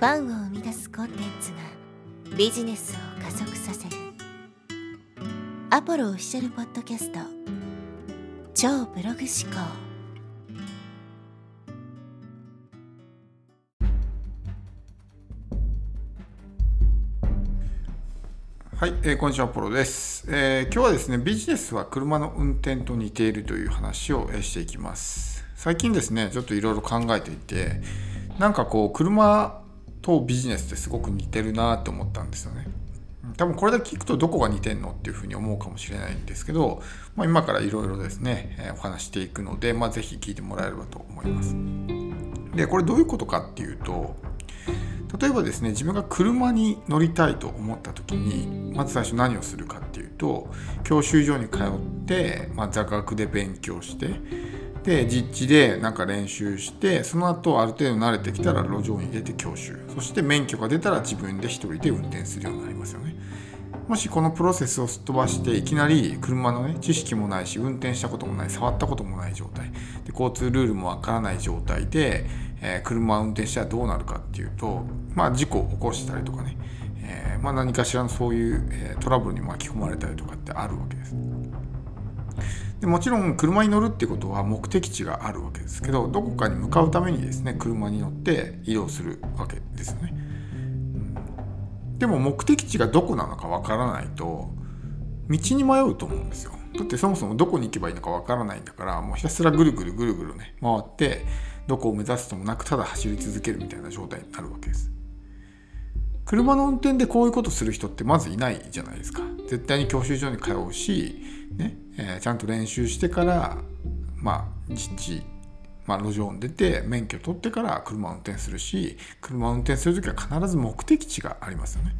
ファンを生み出すコンテンツがビジネスを加速させる。アポロオフィシャルポッドキャスト。超ブログ思考。はい、えー、こんにちは、ポロです、えー、今日はですね、ビジネスは車の運転と似ているという話をしていきます。最近ですね、ちょっといろいろ考えていて、なんかこう、車とビジネスってすごく似てるなって思ったんですよね。多分これだけ聞くとどこが似てんのっていうふうに思うかもしれないんですけど、まあ、今からいろいろですね、えお話していくので、まあ、ぜひ聞いてもらえればと思います。で、これどういうことかっていうと、例えばですね、自分が車に乗りたいと思った時に、まず最初何をするかっていうと、教習所に通って、まあ、座学で勉強して、で実地でなんか練習してその後ある程度慣れてきたら路上に出て教習。そして免許が出たら自分で一人で運転するようになりますよね。もしこのプロセスをすっ飛ばしていきなり車のね知識もないし運転したこともない触ったこともない状態。で交通ルールもわからない状態で、えー、車を運転したらどうなるかっていうとまあ事故を起こしたりとかね、えー、まあ、何かしらのそういう、えー、トラブルに巻き込まれたりとかってあるわけです。でもちろん車に乗るってことは目的地があるわけですけどどこかに向かうためにですね車に乗って移動するわけですよね、うん、でも目的地がどこなのかわからないと道に迷うと思うんですよ。だってそもそもどこに行けばいいのかわからないんだからもうひたすらぐるぐるぐるぐるね回ってどこを目指すともなくただ走り続けるみたいな状態になるわけです。車の運転でこういうことする人ってまずいないじゃないですか絶対に教習所に通うしねえー、ちゃんと練習してからまあ実地、まあ、路上に出て免許取ってから車を運転するし車を運転する時は必ず目的地がありますよね。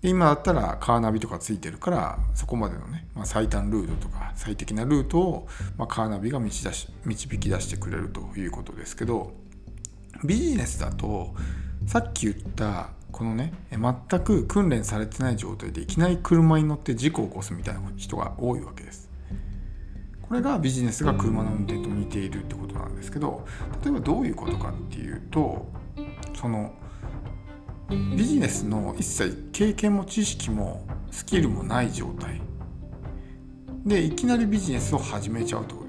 で今だったらカーナビとかついてるからそこまでのね、まあ、最短ルートとか最適なルートを、まあ、カーナビが導し導き出してくれるということですけどビジネスだとさっき言ったこのね全く訓練されてない状態でいきなり車に乗って事故を起こすみたいな人が多いわけです。これがビジネスが車の運転と似ているってことなんですけど例えばどういうことかっていうとそのビジネスの一切経験も知識もスキルもない状態でいきなりビジネスを始めちゃうってこと。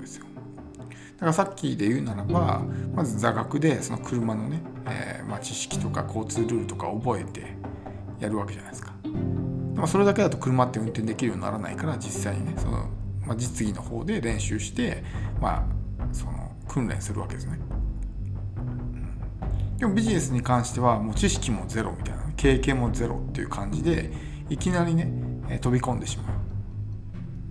だからさっきで言うならばまず座学でその車のね、えー、まあ、知識とか交通ルールとか覚えてやるわけじゃないですか。でもそれだけだと車って運転できるようにならないから実際にねその、まあ、実技の方で練習してまあその訓練するわけですね。でもビジネスに関してはもう知識もゼロみたいな経験もゼロっていう感じでいきなりね、飛び込んでしまう。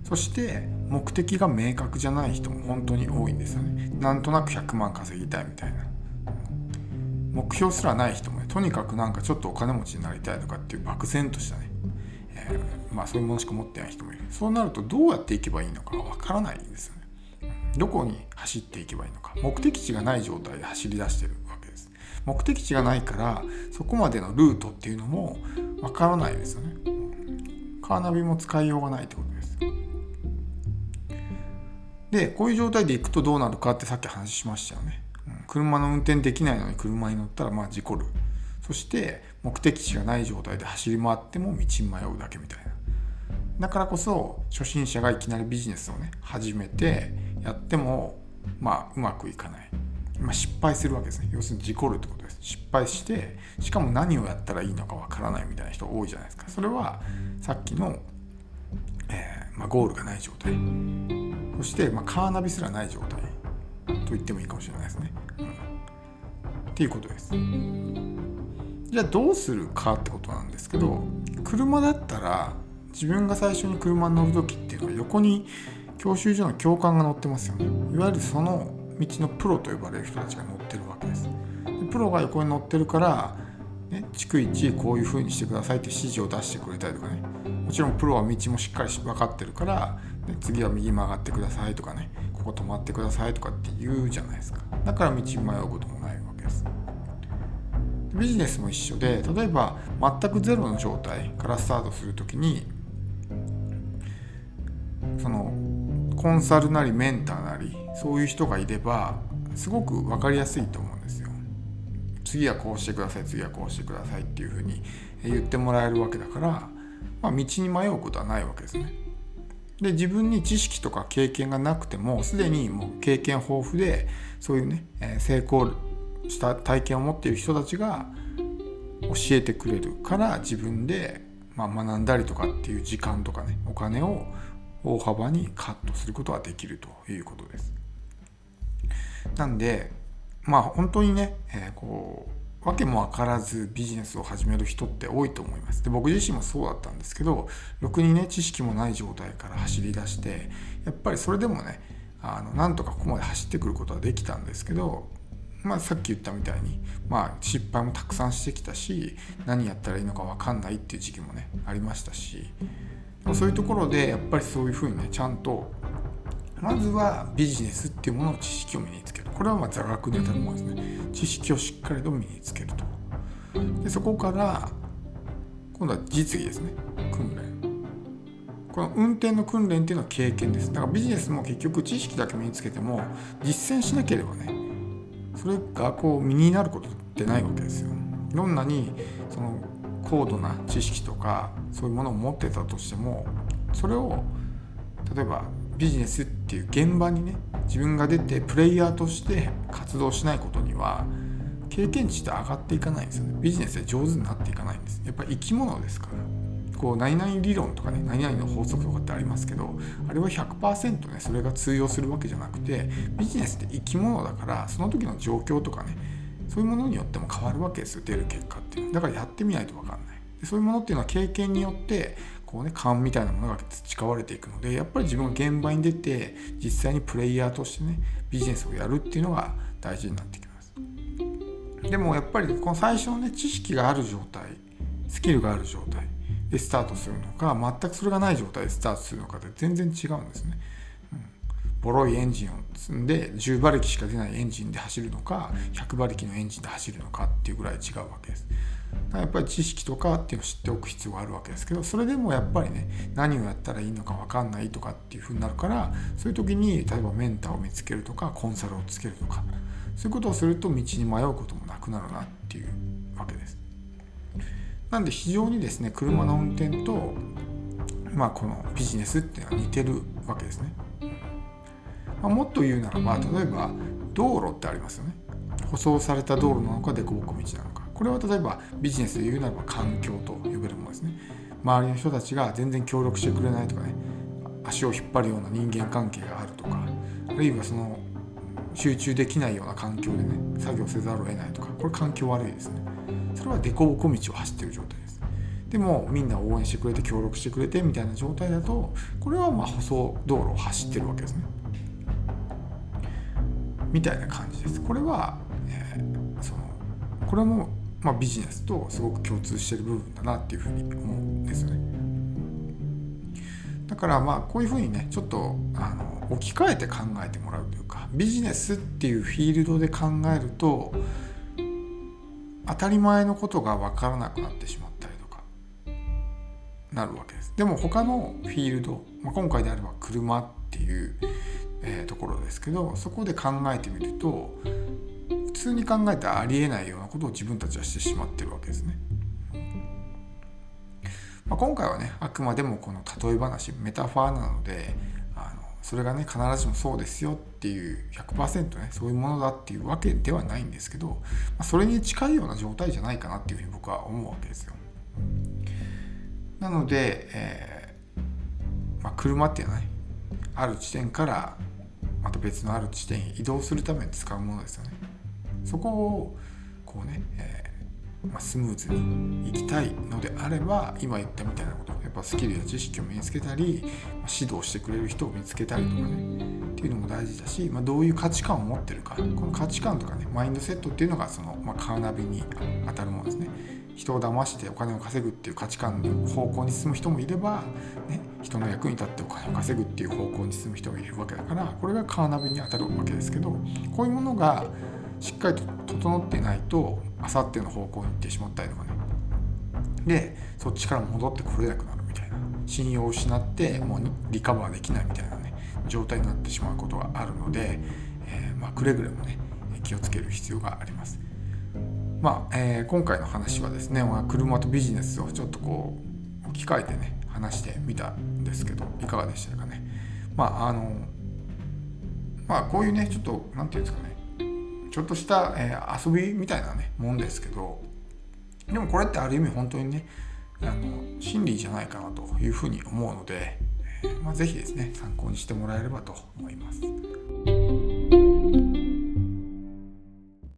そして目的が明確じゃない人も本当に多いんですよね。なんとなく100万稼ぎたいみたいな。目標すらない人もねとにかくなんかちょっとお金持ちになりたいとかっていう漠然としたね、えー、まあそういうものしか持ってない人もいる。そうなるとどうやっていけばいいのかわからないんですよね。どこに走っていけばいいのか。目的地がない状態で走り出してるわけです。目的地がないからそこまでのルートっていうのもわからないですよね。カーナビも使いようがないってことです。でこういう状態で行くとどうなるかってさっき話しましたよね、うん、車の運転できないのに車に乗ったらまあ事故る。そして目的地がない状態で走り回っても道に迷うだけみたいな。だからこそ初心者がいきなりビジネスをね始めてやってもまあうまくいかない、まあ、失敗するわけですね。要するに事故るってことです。失敗してしかも何をやったらいいのかわからないみたいな人多いじゃないですか。それはさっきの、えーまあ、ゴールがない状態。そして、まあ、カーナビすらない状態と言ってもいいかもしれないですね。うん、っていうことです。じゃあどうするかってことなんですけど車だったら自分が最初に車に乗る時っていうのは横に教習所の教官が乗ってますよね。いわゆるその道のプロと呼ばれる人たちが乗ってるわけです。でプロが横に乗ってるからね、逐一こういう風にしてくださいって指示を出してくれたりとかねもちろんプロは道もしっかり分かってるから次は右曲がってくださいとかねここ止まってくださいとかって言うじゃないですか。だから道迷うこともないわけです。ビジネスも一緒で例えば全くゼロの状態からスタートする時にそのコンサルなりメンターなりそういう人がいればすごく分かりやすいと思うんですよ。次はこうしてください次はこうしてくださいっていうふうに言ってもらえるわけだから、まあ、道に迷うことはないわけですね。で自分に知識とか経験がなくてもすでにもう経験豊富でそういうね成功した体験を持っている人たちが教えてくれるから自分で、まあ、学んだりとかっていう時間とかねお金を大幅にカットすることができるということです。なんでまあ本当にね、えー、こう訳も分からずビジネスを始める人って多いと思います。で僕自身もそうだったんですけどろくにね知識もない状態から走り出してやっぱりそれでもねあのなんとかここまで走ってくることはできたんですけどまあ、さっき言ったみたいに、まあ、失敗もたくさんしてきたし何やったらいいのか分かんないっていう時期もねありましたしそういうところでやっぱりそういうふうにねちゃんとまずはビジネスっていうものの知識を身につける。これはまあ座学にあたるものですね。知識をしっかりと身につけると。でそこから今度は実技ですね。訓練。この運転の訓練っていうのは経験です。だからビジネスも結局知識だけ身につけても実践しなければねそれがこう身になることってないわけですよ。どんなにその高度な知識とかそういうものを持ってたとしてもそれを例えばビジネスっていう現場にね自分が出てプレイヤーとして活動しないことには経験値って上がっていかないんですよね。ビジネスで上手になっていかないんです。やっぱり生き物ですから。こう何々理論とかね何々の法則とかってありますけどあれは100%ねそれが通用するわけじゃなくてビジネスって生き物だからその時の状況とかねそういうものによっても変わるわけですよ。出る結果っていうだからやってみないと分かんない。でそういうものっていうのは経験によってこうね勘みたいなものが培われていくのでやっぱり自分が現場に出て実際にプレイヤーとしてねビジネスをやるっていうのが大事になってきますでもやっぱりこの最初のね知識がある状態スキルがある状態でスタートするのか全くそれがない状態でスタートするのかで全然違うんですね。うん、ボロいエンジンを積んで10馬力しか出ないエンジンで走るのか100馬力のエンジンで走るのかっていうぐらい違うわけです。やっぱり知識とかっていうのを知っておく必要があるわけですけどそれでもやっぱりね何をやったらいいのか分かんないとかっていうふうになるからそういう時に例えばメンターを見つけるとかコンサルをつけるとかそういうことをすると道に迷うこともなくなるなっていうわけです。なんで非常にですね車の運転と、まあ、このビジネスっていうのは似てるわけですね。まあ、もっと言うならば例えば道路ってありますよね。舗装された道路なのか凸凹道なのかこれは例えばビジネスで言うならば環境と呼べるものですね。周りの人たちが全然協力してくれないとかね足を引っ張るような人間関係があるとかあるいはその集中できないような環境でね作業せざるを得ないとかこれ環境悪いですね。それは凸凹道を走ってる状態ですでもみんな応援してくれて協力してくれてみたいな状態だとこれはまあ舗装道路を走ってるわけですねみたいな感じですこれは、えー、そのこれも、まあ、ビジネスとすごく共通してる部分だなっていうふうに思うんですよねだからまあこういうふうにねちょっとあの置き換えて考えてもらうというかビジネスっていうフィールドで考えると当たり前のことが分からなくなってしまったりとかなるわけです。でも他のフィールド、まあ、今回であれば車っていう、えー、ところですけどそこで考えてみると通に考えたらありえないようなことを自分たちはしてしまってるわけですね。まあ、今回はねあくまでもこの例え話メタファーなのであのそれがね必ずしもそうですよっていう100%ねそういうものだっていうわけではないんですけど、まあ、それに近いような状態じゃないかなっていうふうに僕は思うわけですよ。なので、えー、まあ、車っていうのはねある地点からまた別のある地点へ移動するために使うものですよね。そこをこうね、えー、まあ、スムーズに行きたいのであれば今言ったみたいなことやっぱスキルや知識を身につけたり、ま、指導してくれる人を見つけたりとかねっていうのも大事だし、まあ、どういう価値観を持ってるかこの価値観とかねマインドセットっていうのがその、ま、カーナビに当たるものですね。人を騙してお金を稼ぐっていう価値観の方向に進む人もいれば、ね、人の役に立ってお金を稼ぐっていう方向に進む人がいるわけだからこれがカーナビに当たるわけですけどこういうものがしっかりと整ってないとあさっての方向に行ってしまったりとかね。でそっちから戻ってこれなくなるみたいな。信用を失ってもうリカバーできないみたいなね状態になってしまうことがあるので、えー、まあ、くれぐれもね気をつける必要があります。まあ、えー、今回の話はですね、ま、車とビジネスをちょっとこう置き換えてね話してみたんですけどいかがでしたかね。まああのまあこういうねちょっと何て言うんですかねちょっとした、えー、遊びみたいなねもんですけどでもこれってある意味本当にねあの真理じゃないかなというふうに思うので、えーまあ、是非ですね参考にしてもらえればと思います。